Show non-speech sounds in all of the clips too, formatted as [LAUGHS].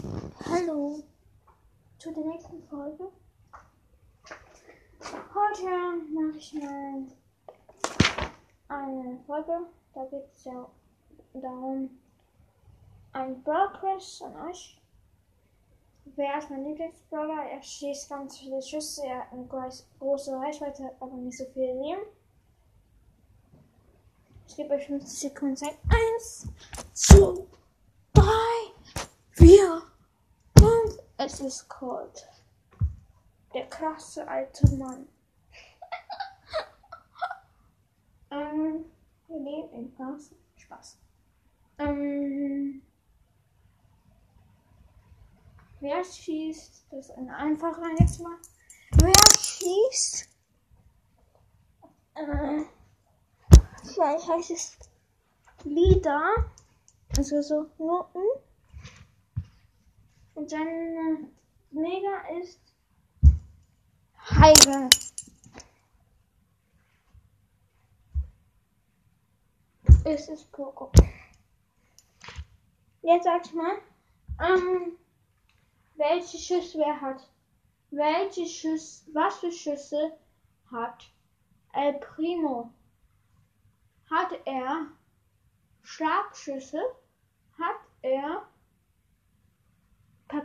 Hallo zu der nächsten Folge. Heute mache ich mal eine Folge. Da geht es ja darum, ein Brawlquiz an euch. Wer ist mein Lieblingsbrawler? Er schießt ganz viele Schüsse, er hat eine große Reichweite, aber nicht so viel Leben. Ich gebe euch 50 Sekunden Zeit. Eins, zwei, Es ist Cold. Der krasse alte Mann. [LAUGHS] ähm, wir leben in Spaß. Spaß. Ähm, wer schießt? Das ist eine einfache jetzt mal. Wer schießt? Äh, vielleicht heißt es Lieder. Also so Noten. Sein Mega ist Heide. Es ist Poco. Jetzt sag ich mal, ähm, welche Schüsse wer hat. Welche Schüsse, was für Schüsse hat El Primo? Hat er Schlagschüsse? Hat er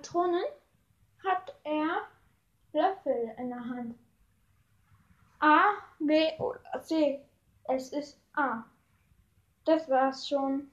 Patronen? Hat er Löffel in der Hand? A, B oder C? Es ist A. Das war's schon.